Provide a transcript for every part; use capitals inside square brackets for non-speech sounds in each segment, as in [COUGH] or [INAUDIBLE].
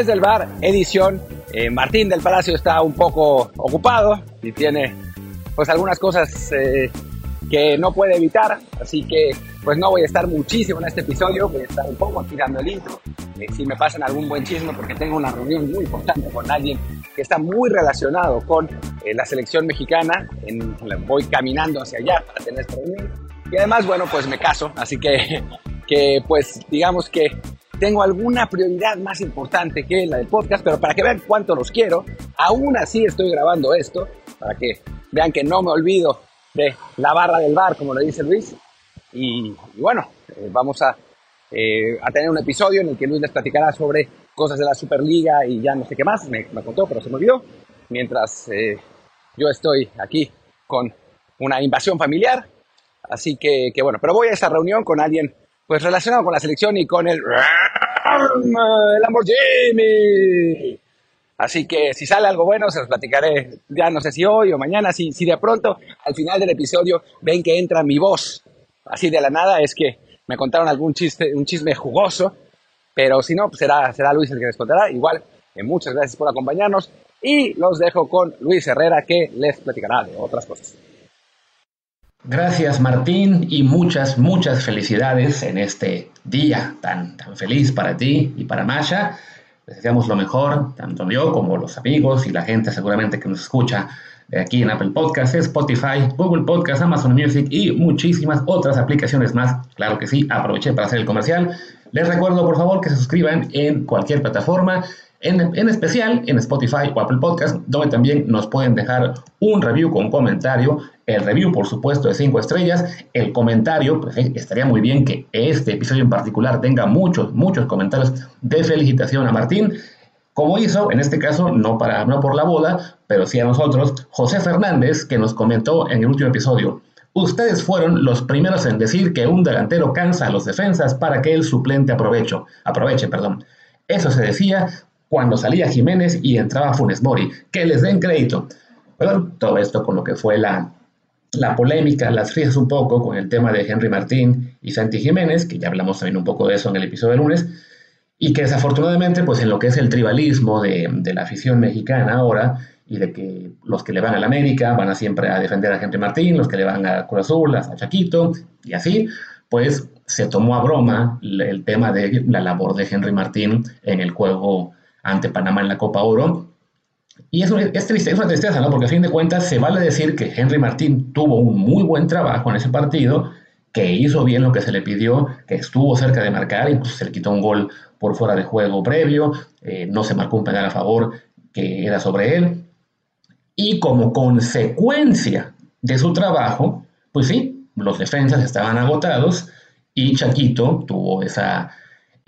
desde el bar, edición. Eh, Martín del Palacio está un poco ocupado y tiene pues algunas cosas eh, que no puede evitar, así que pues no voy a estar muchísimo en este episodio, voy a estar un poco tirando el intro, eh, si me pasan algún buen chisme porque tengo una reunión muy importante con alguien que está muy relacionado con la selección mexicana, en, voy caminando hacia allá para tener esta reunión y además bueno pues me caso, así que, [LAUGHS] que pues digamos que tengo alguna prioridad más importante que la del podcast, pero para que vean cuánto los quiero, aún así estoy grabando esto, para que vean que no me olvido de la barra del bar, como le dice Luis. Y, bueno, eh, vamos a, eh, a, tener un episodio en el que Luis les platicará sobre cosas de la Superliga y ya no sé qué más, me, contó, pero se me olvidó. Mientras eh, yo estoy aquí con una invasión familiar. Así que, que bueno, pero voy a esta reunión con alguien pues relacionado con la selección y con el Lamborghini. Así que si sale algo bueno, se los platicaré, ya no sé si hoy o mañana, si, si de pronto al final del episodio ven que entra mi voz, así de la nada, es que me contaron algún chiste, un chisme jugoso, pero si no, pues será, será Luis el que les contará. Igual, eh, muchas gracias por acompañarnos y los dejo con Luis Herrera que les platicará de otras cosas. Gracias Martín y muchas, muchas felicidades en este día tan, tan feliz para ti y para Masha. Les deseamos lo mejor, tanto yo como los amigos y la gente seguramente que nos escucha aquí en Apple Podcasts, Spotify, Google Podcasts, Amazon Music y muchísimas otras aplicaciones más. Claro que sí, aproveché para hacer el comercial. Les recuerdo por favor que se suscriban en cualquier plataforma en, especial en Spotify o Apple Podcast, donde también nos pueden dejar un review con comentario. El review, por supuesto, de 5 estrellas. El comentario, pues estaría muy bien que este episodio en particular tenga muchos, muchos comentarios de felicitación a Martín. Como hizo, en este caso, no, para, no por la boda, pero sí a nosotros, José Fernández, que nos comentó en el último episodio. Ustedes fueron los primeros en decir que un delantero cansa a los defensas para que el suplente aproveche. aproveche. Perdón. Eso se decía cuando salía Jiménez y entraba Funes Mori. Que les den crédito. Todo esto con lo que fue la, la polémica, las frías un poco con el tema de Henry Martín y Santi Jiménez, que ya hablamos también un poco de eso en el episodio de lunes, y que desafortunadamente, pues en lo que es el tribalismo de, de la afición mexicana ahora, y de que los que le van a la América van a siempre a defender a Henry Martín, los que le van a Cruz Azul, a Chaquito, y así, pues se tomó a broma el tema de la labor de Henry Martín en el juego ante Panamá en la Copa Oro. Y es, triste, es una tristeza, ¿no? Porque a fin de cuentas se vale decir que Henry Martín tuvo un muy buen trabajo en ese partido, que hizo bien lo que se le pidió, que estuvo cerca de marcar, incluso se le quitó un gol por fuera de juego previo, eh, no se marcó un penal a favor que era sobre él. Y como consecuencia de su trabajo, pues sí, los defensas estaban agotados y Chaquito tuvo esa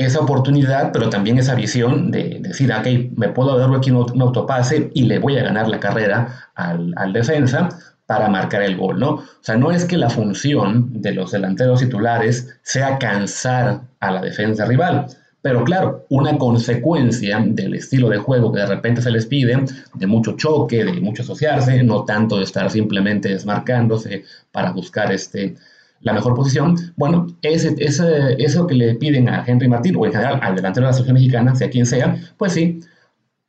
esa oportunidad, pero también esa visión de, decir, ok, me puedo dar aquí un, autopase y le voy a ganar la carrera al, al, defensa para marcar el gol, ¿no? O sea, no es que la función de los delanteros titulares sea cansar a la defensa rival, pero claro, una consecuencia del estilo de juego que de repente se les pide, de mucho choque, de mucho asociarse, no tanto de estar simplemente desmarcándose para buscar este, la mejor posición, bueno, ese, ese, eso que le piden a Henry Martín o en general al delantero de la selección mexicana, sea quien sea, pues sí,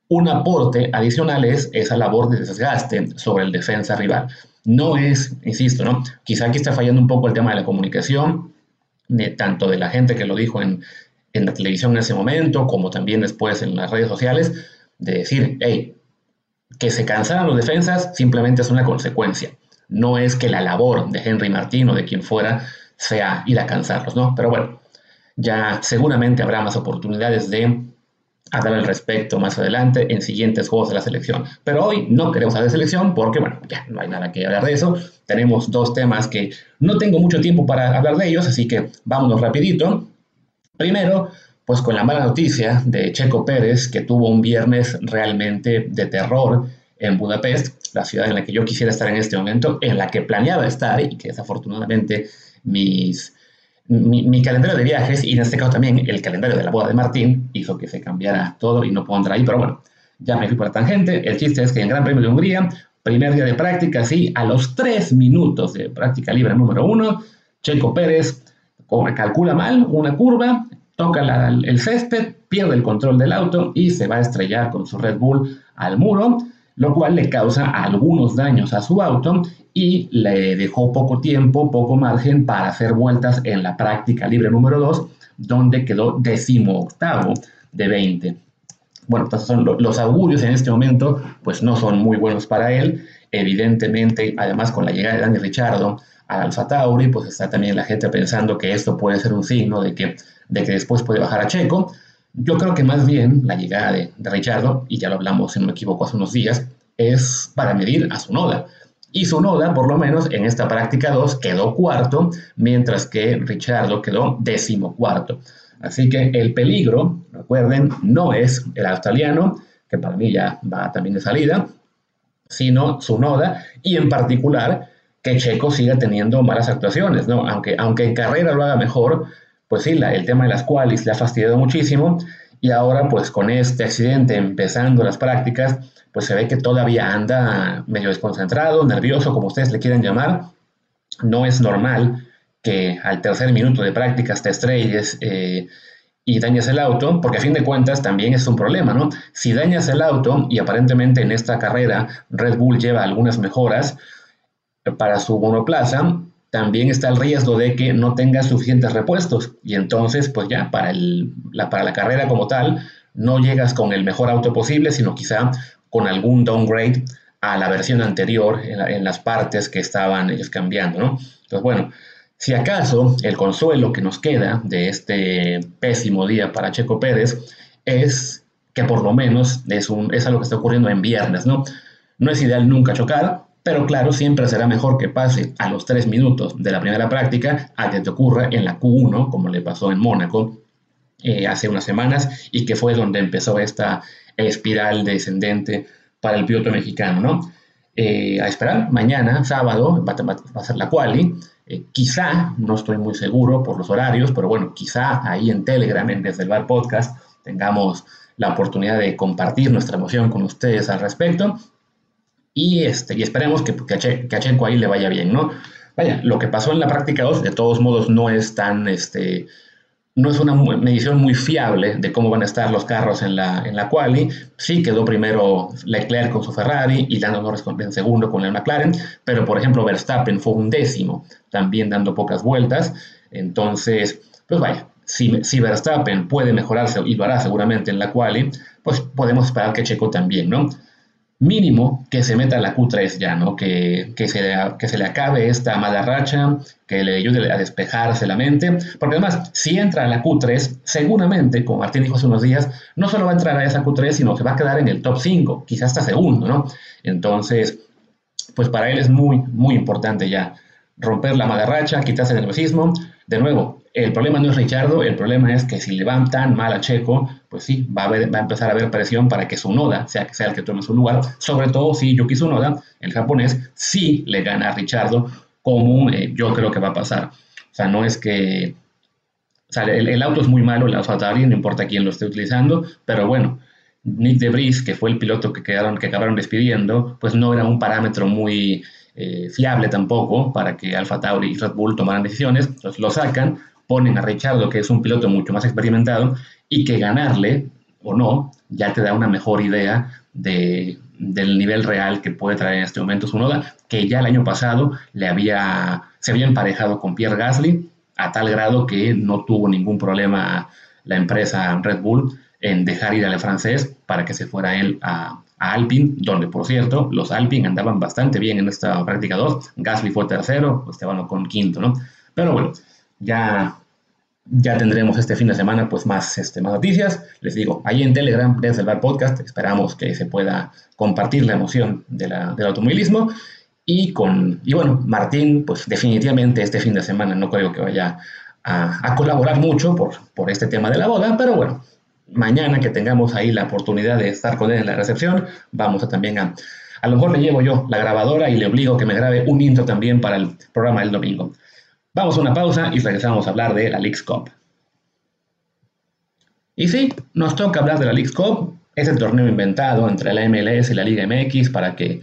un aporte adicional es esa labor de desgaste sobre el defensa rival. No es, insisto, ¿no? Quizá aquí está fallando un poco el tema de la comunicación, tanto de la gente que lo dijo en, en la televisión en ese momento, como también después en las redes sociales, de decir, hey, que se cansaran los defensas simplemente es una consecuencia no es que la labor de Henry Martín o de quien fuera sea ir a cansarlos, ¿no? Pero bueno, ya seguramente habrá más oportunidades de hablar al respecto más adelante en siguientes juegos de la selección. Pero hoy no queremos hablar de selección porque, bueno, ya no hay nada que hablar de eso. Tenemos dos temas que no tengo mucho tiempo para hablar de ellos, así que vámonos rapidito. Primero, pues con la mala noticia de Checo Pérez, que tuvo un viernes realmente de terror en Budapest, la ciudad en la que yo quisiera estar en este momento, en la que planeaba estar y que desafortunadamente mis, mi, calendario de viajes y en este caso también el calendario de la boda de Martín hizo que se cambiara todo y no puedo andar ahí, pero bueno, ya me fui por la tangente. El chiste es que en Gran Premio de Hungría, primer día de práctica, sí, a los tres minutos de práctica libre número uno, Checo Pérez calcula mal una curva, toca el césped, pierde el control del auto y se va a estrellar con su Red Bull al muro, lo cual le causa algunos daños a su auto y le dejó poco tiempo, poco margen para hacer vueltas en la práctica libre número 2, donde quedó décimo octavo de 20. Bueno, pues son los augurios en este momento, pues no son muy buenos para él. Evidentemente, además con la llegada de Dani Richardo a Alfa Tauri, pues está también la gente pensando que esto puede ser un signo de que, de que después puede bajar a Checo. Yo creo que más bien la llegada de, de Richardo, y ya lo hablamos, si no me equivoco, hace unos días, es para medir a su noda. Y su noda, por lo menos en esta práctica 2, quedó cuarto, mientras que Richardo quedó décimo cuarto. Así que el peligro, recuerden, no es el australiano, que para mí ya va también de salida, sino su noda y en particular que Checo siga teniendo malas actuaciones, ¿no? Aunque, aunque en carrera lo haga mejor, pues sí, el tema de las cuales le ha fastidiado muchísimo y ahora pues con este accidente empezando las prácticas, pues se ve que todavía anda medio desconcentrado, nervioso, como ustedes le quieran llamar. No es normal que al tercer minuto de prácticas te estrelles eh, y dañas el auto, porque a fin de cuentas también es un problema, ¿no? Si dañas el auto y aparentemente en esta carrera Red Bull lleva algunas mejoras para su monoplaza, también está el riesgo de que no tenga suficientes repuestos y entonces pues ya para, la, para la carrera como tal no llegas con el mejor auto posible, sino quizá con algún downgrade a la versión anterior en, las partes que estaban ellos cambiando, ¿no? Entonces, bueno, si acaso el consuelo que nos queda de este pésimo día para Checo Pérez es que por lo menos es, un, es algo que está ocurriendo en viernes, ¿no? No es ideal nunca chocar, pero claro, siempre será mejor que pase a los tres minutos de la primera práctica a que te ocurra en la Q1, como le pasó en Mónaco eh, hace unas semanas, y que fue donde empezó esta espiral descendente para el piloto mexicano, ¿no? Eh, a esperar, mañana, sábado, va, a ser la quali. Eh, quizá, no estoy muy seguro por los horarios, pero bueno, quizá ahí en Telegram, en Desde el Bar Podcast, tengamos la oportunidad de compartir nuestra emoción con ustedes al respecto. Y, este, y esperemos que, que, a Checo ahí le vaya bien, ¿no? Vaya, lo que pasó en la práctica 2, de todos modos, no es tan, este, no es una medición muy fiable de cómo van a estar los carros en la, en la quali. Sí quedó primero Leclerc con su Ferrari y Lando Norris en segundo con el McLaren, pero por ejemplo Verstappen fue un décimo, también dando pocas vueltas. Entonces, pues vaya, si, si Verstappen puede mejorarse y lo hará seguramente en la quali, pues podemos esperar que Checo también, ¿no? Mínimo que se meta la Q3 ya, ¿no? Que, que, se, que se le acabe esta mala racha, que le ayude a despejarse la mente, porque además, si entra a la Q3, seguramente, como Martín dijo hace unos días, no solo va a entrar a esa Q3, sino que va a quedar en el top 5, quizás hasta segundo, ¿no? Entonces, pues para él es muy, muy importante ya romper la mala racha, quitarse el nerviosismo. De nuevo, el problema no es Richardo, el problema es que si le van tan mal a Checo, pues sí, va a, va a empezar a haber presión para que su Noda sea, sea el que tome su lugar, sobre todo si Yuki Tsunoda, el japonés, sí le gana a Richardo, como eh, yo creo que va a pasar. O sea, no es que... O sea, el, auto es muy malo, el Alfa no importa quién lo esté utilizando, pero bueno, Nick Debris, que fue el piloto que, quedaron, que acabaron despidiendo, pues no era un parámetro muy eh, fiable tampoco para que Alfa Tauri y Red Bull tomaran decisiones, entonces lo sacan, ponen a Richardo, que es un piloto mucho más experimentado, y que ganarle o no ya te da una mejor idea de, del nivel real que puede traer en este momento su noda, que ya el año pasado le había, se había emparejado con Pierre Gasly a tal grado que no tuvo ningún problema la empresa Red Bull en dejar ir al francés para que se fuera él a, a Alpine, donde por cierto los Alpine andaban bastante bien en esta práctica 2, Gasly fue tercero, Esteban con quinto, ¿no? Pero bueno, ya, ya tendremos este fin de semana pues más, este, más noticias. Les digo, ahí en Telegram, desde el Podcast, esperamos que se pueda compartir la emoción del automovilismo. Y, con, y bueno, Martín, pues definitivamente este fin de semana no creo que vaya a, a colaborar mucho por, por este tema de la boda, pero bueno, mañana que tengamos ahí la oportunidad de estar con él en la recepción, vamos a también a... A lo mejor me llevo yo la grabadora y le obligo que me grabe un intro también para el programa del domingo. Vamos a una pausa y regresamos a hablar de la Leagues Cup. Y sí, nos toca hablar de la Leagues Cup, ese torneo inventado entre la MLS y la Liga MX para que,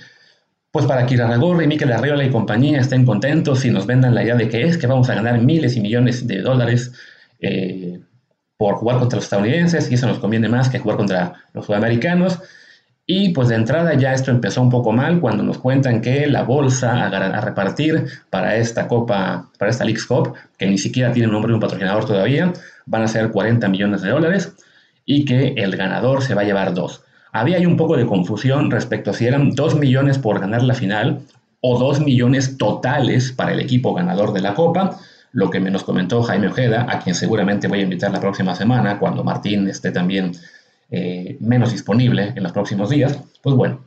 pues para que Irarragorri, Miquel Arriola y compañía estén contentos y nos vendan la idea de que es que vamos a ganar miles y millones de dólares eh, por jugar contra los estadounidenses y eso nos conviene más que jugar contra los sudamericanos. Y pues de entrada ya esto empezó un poco mal cuando nos cuentan que la bolsa a, repartir para esta Copa, para esta League's Cup, que ni siquiera tiene un nombre de un patrocinador todavía, van a ser 40 millones de dólares y que el ganador se va a llevar dos. Había ahí un poco de confusión respecto a si eran 2 millones por ganar la final o 2 millones totales para el equipo ganador de la Copa, lo que me nos comentó Jaime Ojeda, a quien seguramente voy a invitar la próxima semana, cuando Martín esté también eh, menos disponible en los próximos días. Pues bueno,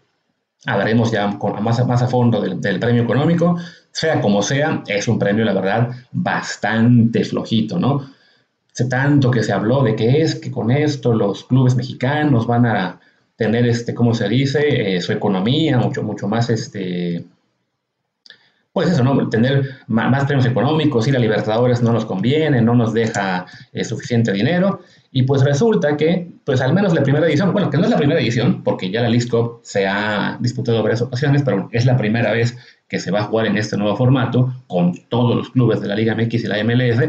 hablaremos ya con, más, a fondo del, premio económico. Sea como sea, es un premio, la verdad, bastante flojito, ¿no? Tanto que se habló de que es que con esto los clubes mexicanos van a tener, este, ¿cómo se dice?, eh, su economía mucho, mucho más, este, pues eso, ¿no? Tener más, premios económicos, ir a Libertadores no nos conviene, no nos deja eh, suficiente dinero. Y pues resulta que, pues al menos la primera edición, bueno, que no es la primera edición, porque ya la League Cup se ha disputado varias ocasiones, pero es la primera vez que se va a jugar en este nuevo formato, con todos los clubes de la Liga MX y la MLS,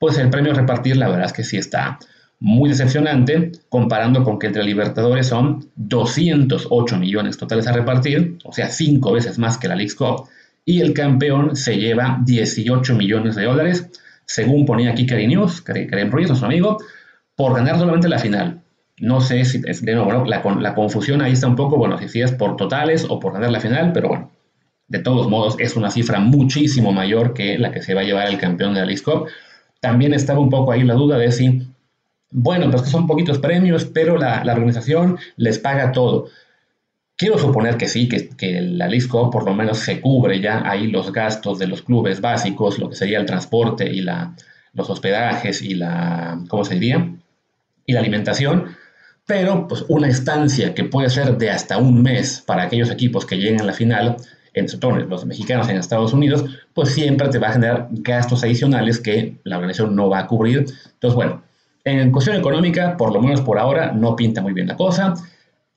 pues el premio a repartir, la verdad es que sí está muy decepcionante, comparando con que entre Libertadores son 208 millones totales a repartir, o sea, cinco veces más que la League Cup y el campeón se lleva 18 millones de dólares, según ponía aquí Cari News, Karen Ruiz, nuestro amigo, por ganar solamente la final. No sé si de nuevo, la, confusión ahí está un poco, bueno, si, es por totales o por ganar la final, pero bueno, de todos modos es una cifra muchísimo mayor que la que se va a llevar el campeón de la League Cup. También estaba un poco ahí la duda de si, bueno, pues que son poquitos premios, pero la organización les paga todo. Quiero suponer que sí, que, que la LISCO por lo menos se cubre ya ahí los gastos de los clubes básicos, lo que sería el transporte y la, los hospedajes y la, ¿cómo se diría? Y la alimentación, pero pues una estancia que puede ser de hasta un mes para aquellos equipos que lleguen a la final, entre los mexicanos en Estados Unidos, pues siempre te va a generar gastos adicionales que la organización no va a cubrir. Entonces, bueno, en cuestión económica, por lo menos por ahora, no pinta muy bien la cosa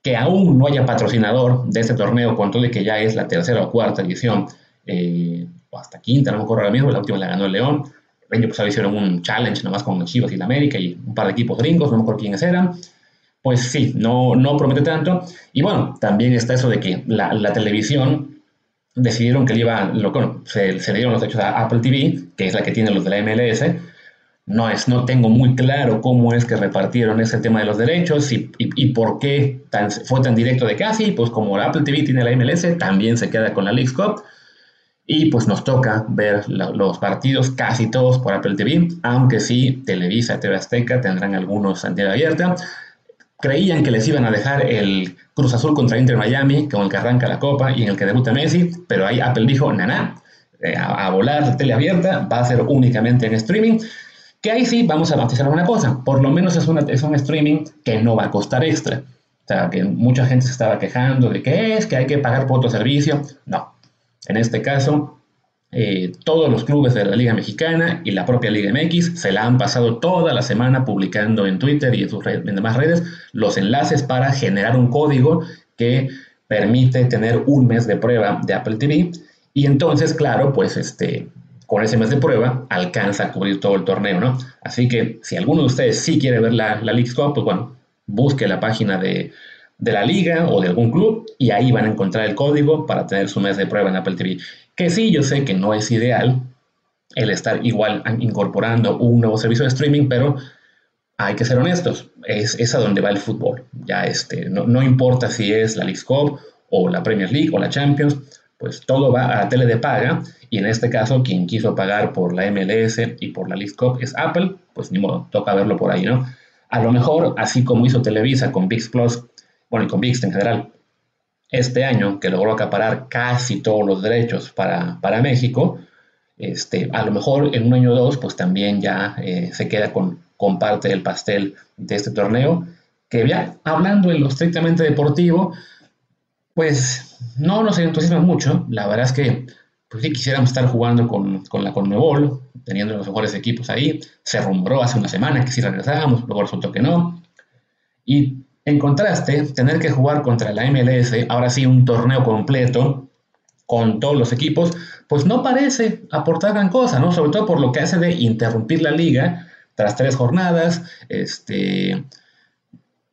que aún no haya patrocinador de este torneo, con todo de que ya es la tercera o cuarta edición, eh, o hasta quinta, no me acuerdo ahora mismo, la última la ganó el León. El año pasado hicieron un challenge nomás con Chivas y la América y un par de equipos gringos, no me acuerdo quiénes eran. Pues sí, no, no promete tanto. Y bueno, también está eso de que la, televisión decidieron que le iba, lo, se, se le dieron los derechos a Apple TV, que es la que tiene los de la MLS, no, es, no tengo muy claro cómo es que repartieron ese tema de los derechos y, y, por qué tan, fue tan directo de casi, pues como Apple TV tiene la MLS, también se queda con la League Cup y pues nos toca ver los partidos casi todos por Apple TV, aunque sí Televisa, TV Azteca tendrán algunos en abierta. Creían que les iban a dejar el Cruz Azul contra Inter Miami, con el que arranca la Copa y en el que debuta Messi, pero ahí Apple dijo, nana, eh, a, a volar tele abierta, va a ser únicamente en streaming. Que ahí sí vamos a matizar una cosa, por lo menos es, una, es un streaming que no va a costar extra. O sea, que mucha gente se estaba quejando de que es que hay que pagar por otro servicio. No, en este caso, eh, todos los clubes de la Liga Mexicana y la propia Liga MX se la han pasado toda la semana publicando en Twitter y en sus demás redes los enlaces para generar un código que permite tener un mes de prueba de Apple TV. Y entonces, claro, pues este, con ese mes de prueba alcanza a cubrir todo el torneo, ¿no? Así que si alguno de ustedes sí quiere ver la, la League Cup, pues bueno, busque la página de, de, la liga o de algún club y ahí van a encontrar el código para tener su mes de prueba en Apple TV. Que sí, yo sé que no es ideal el estar igual incorporando un nuevo servicio de streaming, pero hay que ser honestos, es, es a donde va el fútbol. Ya este, no, no importa si es la League Cup o la Premier League o la Champions, pues todo va a tele de paga y en este caso quien quiso pagar por la MLS y por la League es Apple, pues ni modo, toca verlo por ahí, ¿no? A lo mejor, así como hizo Televisa con VIX Plus, bueno, y con VIX en general, este año, que logró acaparar casi todos los derechos para, para México, este, a lo mejor en un año o dos, pues también ya eh, se queda con, con parte del pastel de este torneo, que ya hablando en lo estrictamente deportivo, pues no nos entusiasma mucho. La verdad es que pues sí quisiéramos estar jugando con, con la Conmebol, teniendo los mejores equipos ahí. Se rumoró hace una semana que sí regresábamos, luego resultó que no. Y en contraste, tener que jugar contra la MLS, ahora sí un torneo completo, con todos los equipos, pues no parece aportar gran cosa, ¿no? Sobre todo por lo que hace de interrumpir la liga, tras tres jornadas, este,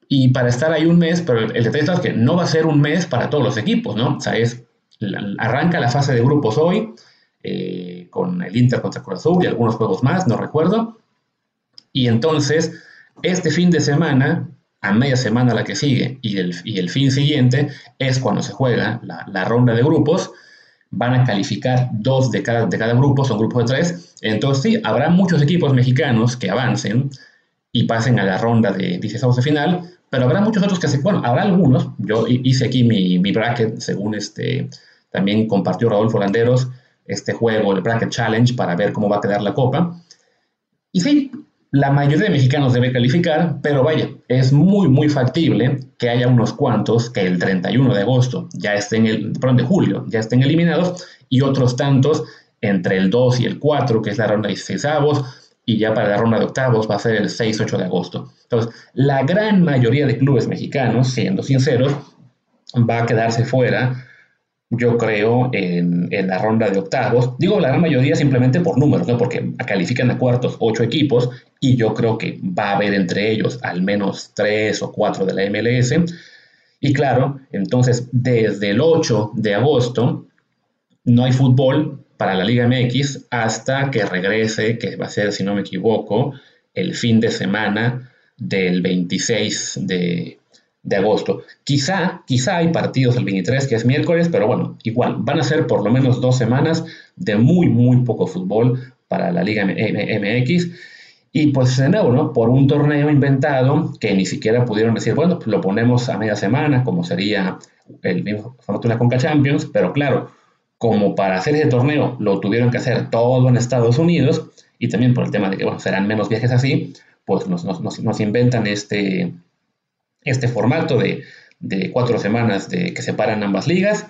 y para estar ahí un mes, pero el detalle es que no va a ser un mes para todos los equipos, ¿no? O sea, es, arranca la fase de grupos hoy, eh, con el Inter contra Cruz Azul y algunos juegos más, no recuerdo, y entonces, este fin de semana, a media semana la que sigue y el, y el fin siguiente, es cuando se juega la, la ronda de grupos, van a calificar dos de cada, de cada grupo, son grupos de tres. Entonces sí, habrá muchos equipos mexicanos que avancen y pasen a la ronda de 16 de final, pero habrá muchos otros que se, bueno, habrá algunos, yo hice aquí mi, mi bracket, según este, también compartió Rodolfo Landeros, este juego, el Bracket Challenge, para ver cómo va a quedar la copa. Y sí, la mayoría de mexicanos debe calificar, pero vaya, es muy, muy factible que haya unos cuantos que el 31 de agosto ya estén, el, perdón, de julio, ya estén eliminados y otros tantos entre el 2 y el 4, que es la ronda de 16 avos, y ya para la ronda de octavos va a ser el 6-8 de agosto. Entonces, la gran mayoría de clubes mexicanos, siendo sinceros, va a quedarse fuera yo creo, en, la ronda de octavos. Digo la gran mayoría simplemente por números, ¿no? porque califican a cuartos ocho equipos y yo creo que va a haber entre ellos al menos tres o cuatro de la MLS. Y claro, entonces desde el 8 de agosto no hay fútbol para la Liga MX hasta que regrese, que va a ser, si no me equivoco, el fin de semana del 26 de, agosto. Quizá, quizá hay partidos el 23, que es miércoles, pero bueno, igual, van a ser por lo menos dos semanas de muy, muy poco fútbol para la Liga MX. Y pues de nuevo, ¿no? Por un torneo inventado que ni siquiera pudieron decir, bueno, pues lo ponemos a media semana, como sería el mismo formato la Conca Champions, pero claro, como para hacer ese torneo lo tuvieron que hacer todo en Estados Unidos, y también por el tema de que, bueno, serán menos viajes así, pues nos, nos, nos inventan este, este formato de, cuatro semanas de, que separan ambas ligas.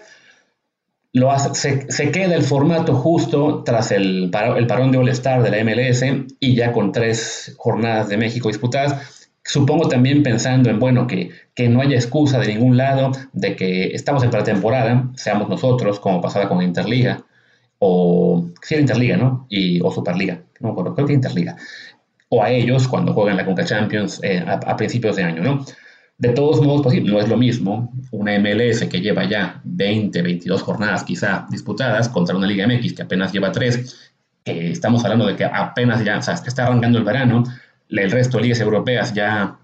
Lo se, queda el formato justo tras el, el parón de All-Star de la MLS y ya con tres jornadas de México disputadas. Supongo también pensando en, bueno, que, que no haya excusa de ningún lado de que estamos en pretemporada, seamos nosotros, como pasaba con Interliga, o sí, Interliga, ¿no? Y, o Superliga, no creo que Interliga, o a ellos cuando juegan la Conca Champions eh, a, a, principios de año, ¿no? De todos modos, pues no es lo mismo una MLS que lleva ya 20, 22 jornadas quizá disputadas contra una Liga MX que apenas lleva 3, que estamos hablando de que apenas ya, o sea, está arrancando el verano, el resto de ligas europeas ya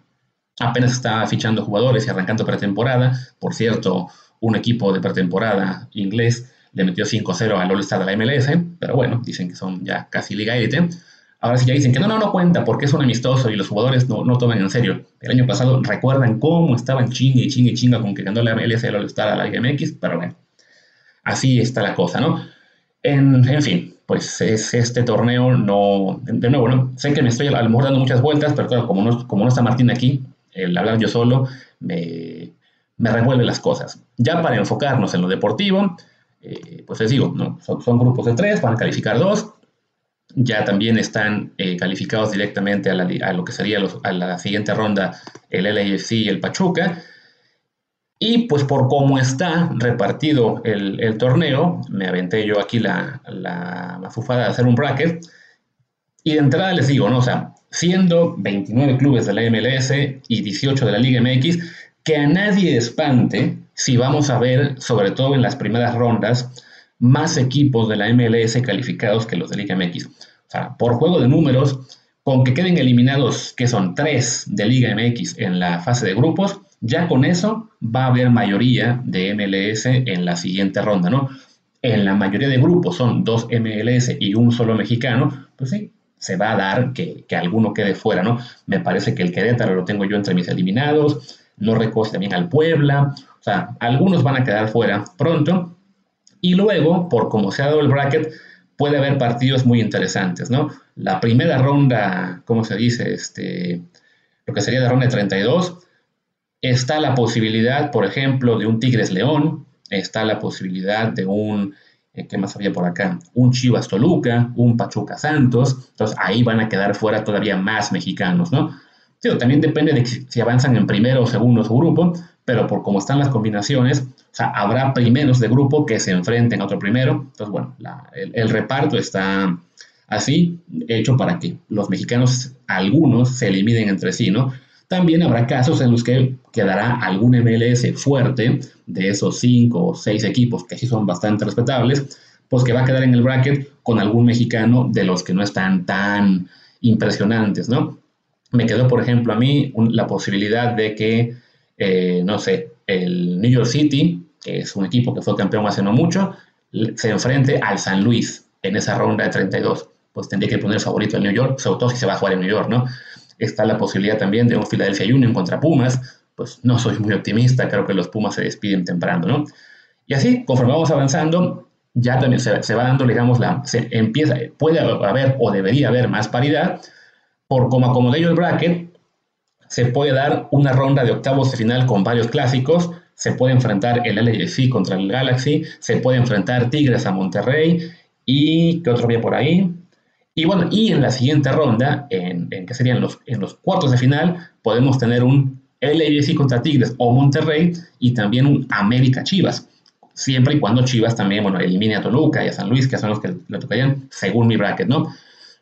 apenas está fichando jugadores y arrancando pretemporada. Por cierto, un equipo de pretemporada inglés le metió 5-0 al All-Star de la MLS, pero bueno, dicen que son ya casi liga élite. Ahora sí ya dicen que no, no, no cuenta porque es un amistoso y los jugadores no, no toman en serio. El año pasado recuerdan cómo estaban chingue y chingue y chinga con que ganó la MLS el All-Star a la MX, pero bueno, así está la cosa, ¿no? En, en fin, pues es este torneo no, de nuevo, ¿no? Sé que me estoy a lo mejor dando muchas vueltas, pero claro, como no, como no está Martín aquí, el hablar yo solo me, me revuelve las cosas. Ya para enfocarnos en lo deportivo, eh, pues les digo, ¿no? son, grupos de tres, van a calificar dos, ya también están eh, calificados directamente a, lo que sería a la siguiente ronda el LAFC y el Pachuca. Y pues por cómo está repartido el, torneo, me aventé yo aquí la, la mafufada de hacer un bracket. Y de entrada les digo, ¿no? Sea, siendo 29 clubes de la MLS y 18 de la Liga MX, que a nadie espante si vamos a ver, sobre todo en las primeras rondas, más equipos de la MLS calificados que los de Liga MX. O sea, por juego de números, con que queden eliminados, que son tres de Liga MX en la fase de grupos, ya con eso va a haber mayoría de MLS en la siguiente ronda, ¿no? En la mayoría de grupos son dos MLS y un solo mexicano, pues sí, se va a dar que, que alguno quede fuera, ¿no? Me parece que el Querétaro lo tengo yo entre mis eliminados, no recoge también al Puebla, o sea, algunos van a quedar fuera pronto, y luego, por como se ha dado el bracket, puede haber partidos muy interesantes, ¿no? La primera ronda, ¿cómo se dice? Este, lo que sería la ronda de 32, está la posibilidad, por ejemplo, de un Tigres León, está la posibilidad de un, eh, ¿qué más había por acá? Un Chivas Toluca, un Pachuca Santos, entonces ahí van a quedar fuera todavía más mexicanos, ¿no? Sí, también depende de si avanzan en primero o segundo su grupo, pero por cómo están las combinaciones, o sea, habrá primeros de grupo que se enfrenten a otro primero. Entonces, bueno, el, reparto está Así, hecho para que los mexicanos, algunos, se eliminen entre sí, ¿no? También habrá casos en los que quedará algún MLS fuerte de esos cinco o seis equipos, que sí son bastante respetables, pues que va a quedar en el bracket con algún mexicano de los que no están tan impresionantes, ¿no? Me quedó, por ejemplo, a mí la posibilidad de que, eh, no sé, el New York City, que es un equipo que fue campeón hace no mucho, se enfrente al San Luis en esa ronda de 32. Pues tendría que poner favorito al New York, sobre todo si se va a jugar en New York, ¿no? Está la posibilidad también de un Philadelphia Union contra Pumas, pues no soy muy optimista, creo que los Pumas se despiden temprano, ¿no? Y así, conforme vamos avanzando, ya también se, va dando, digamos, la, se empieza, puede haber o debería haber más paridad, por como acomodé yo el bracket, se puede dar una ronda de octavos de final con varios clásicos, se puede enfrentar el LAFC contra el Galaxy, se puede enfrentar Tigres a Monterrey, y ¿qué otro había por ahí? Y bueno, y en la siguiente ronda, en, en que serían los, en los cuartos de final, podemos tener un LAFC contra Tigres o Monterrey y también un América Chivas. Siempre y cuando Chivas también, bueno, elimine a Toluca y a San Luis, que son los que le tocarían según mi bracket, ¿no?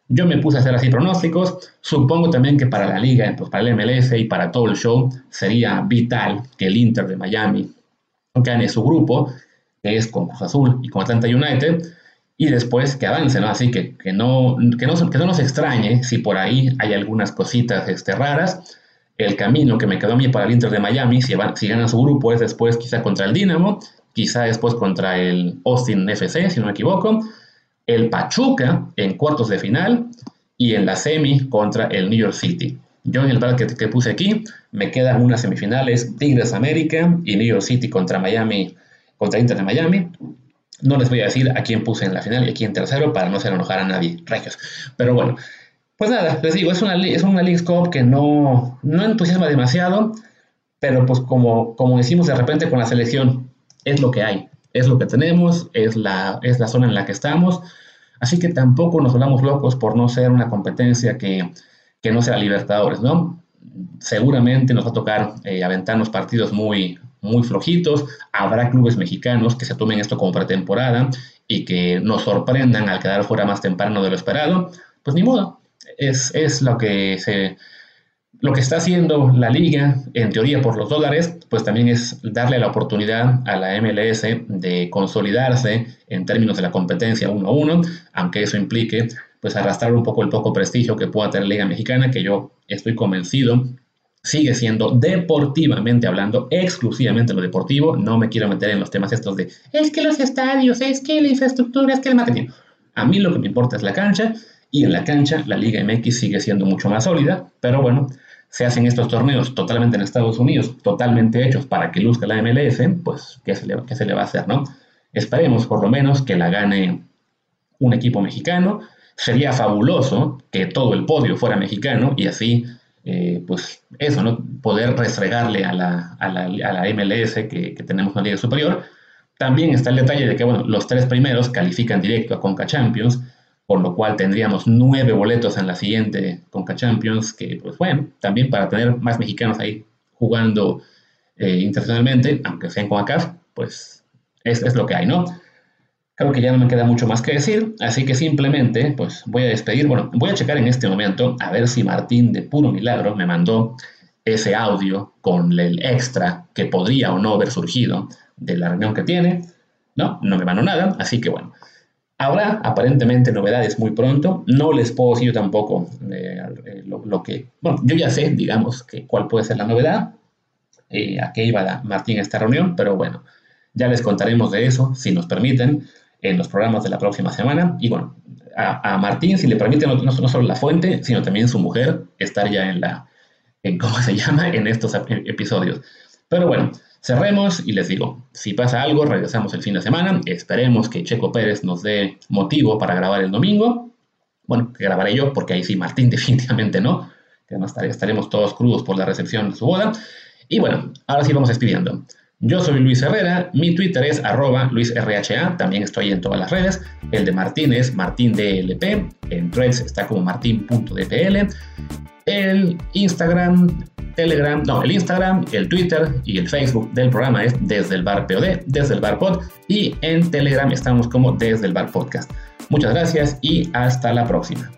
Yo me puse a hacer así pronósticos. Supongo también que para la liga, pues para el MLS y para todo el show, sería vital que el Inter de Miami gane su grupo, que es con Cruz Azul y con Atlanta United, y después que avance, ¿no? Así que, que, no, que, no, que no nos extrañe si por ahí hay algunas cositas este, raras. El camino que me quedó a mí para el Inter de Miami, si, si gana su grupo, es después quizá contra el Dinamo, quizá después contra el Austin FC, si no me equivoco, el Pachuca en cuartos de final y en la semi contra el New York City. Yo en el bracket que puse aquí me quedan unas semifinales Tigres América y New York City contra Miami, contra Inter de Miami. No les voy a decir a quién puse en la final y a quién tercero para no hacer enojar a nadie, regios. Pero bueno, pues nada, les digo, es una, es una League Cup que no, no entusiasma demasiado, pero pues como, como decimos de repente con la selección, es lo que hay, es lo que tenemos, es la, es la zona en la que estamos, así que tampoco nos volvamos locos por no ser una competencia que, que no sea Libertadores, ¿no? Seguramente nos va a tocar eh, aventarnos partidos muy, muy flojitos, habrá clubes mexicanos que se tomen esto como pretemporada y que nos sorprendan al quedar fuera más temprano de lo esperado, pues ni modo, es, es lo que se lo que está haciendo la liga, en teoría por los dólares, pues también es darle la oportunidad a la MLS de consolidarse en términos de la competencia uno a uno, aunque eso implique pues arrastrar un poco el poco prestigio que pueda tener la Liga Mexicana, que yo estoy convencido sigue siendo deportivamente hablando, exclusivamente lo deportivo. No me quiero meter en los temas estos de es que los estadios, es que la infraestructura, es que el marketing. A mí lo que me importa es la cancha y en la cancha la Liga MX sigue siendo mucho más sólida, pero bueno, se hacen estos torneos totalmente en Estados Unidos, totalmente hechos para que luzca la MLS, pues ¿qué se le, qué se le va a hacer, no? Esperemos por lo menos que la gane un equipo mexicano. Sería fabuloso que todo el podio fuera mexicano y así, eh, pues eso, ¿no? Poder restregarle a la, a la, a la MLS que, que, tenemos una liga superior. También está el detalle de que, bueno, los tres primeros califican directo a Conca Champions por lo cual tendríamos nueve boletos en la siguiente Conca Champions, que pues bueno, también para tener más mexicanos ahí jugando eh, internacionalmente, aunque sean con acá, pues es, es lo que hay, ¿no? Creo que ya no me queda mucho más que decir, así que simplemente pues voy a despedir, bueno, voy a checar en este momento a ver si Martín de puro milagro me mandó ese audio con el extra que podría o no haber surgido de la reunión que tiene, ¿no? No me mandó nada, así que bueno, Habrá aparentemente novedades muy pronto. No les puedo decir tampoco eh, eh, lo, que... Bueno, yo ya sé, digamos, que cuál puede ser la novedad. Eh, a qué iba Martín a esta reunión, pero bueno, ya les contaremos de eso, si nos permiten, en los programas de la próxima semana. Y bueno, a, Martín, si le permiten, no, no, solo la fuente, sino también su mujer, estar ya en la... En, [LAUGHS] ¿Cómo se llama? En estos episodios. Pero bueno, Cerremos y les digo, si pasa algo, regresamos el fin de semana. Esperemos que Checo Pérez nos dé motivo para grabar el domingo. Bueno, que grabaré yo, porque ahí sí Martín [LAUGHS] definitivamente no. Que además estaremos todos crudos por la recepción de su boda. Y bueno, ahora sí vamos despidiendo. Yo soy Luis Herrera, mi Twitter es arroba luisrha, también estoy en todas las redes. El de Martín es martindlp, en Threads está como martin.dpl. El Instagram, Telegram, no, el Instagram, el Twitter y el Facebook del programa es desde el bar POD, desde el bar pod y en Telegram estamos como desde el bar podcast. Muchas gracias y hasta la próxima.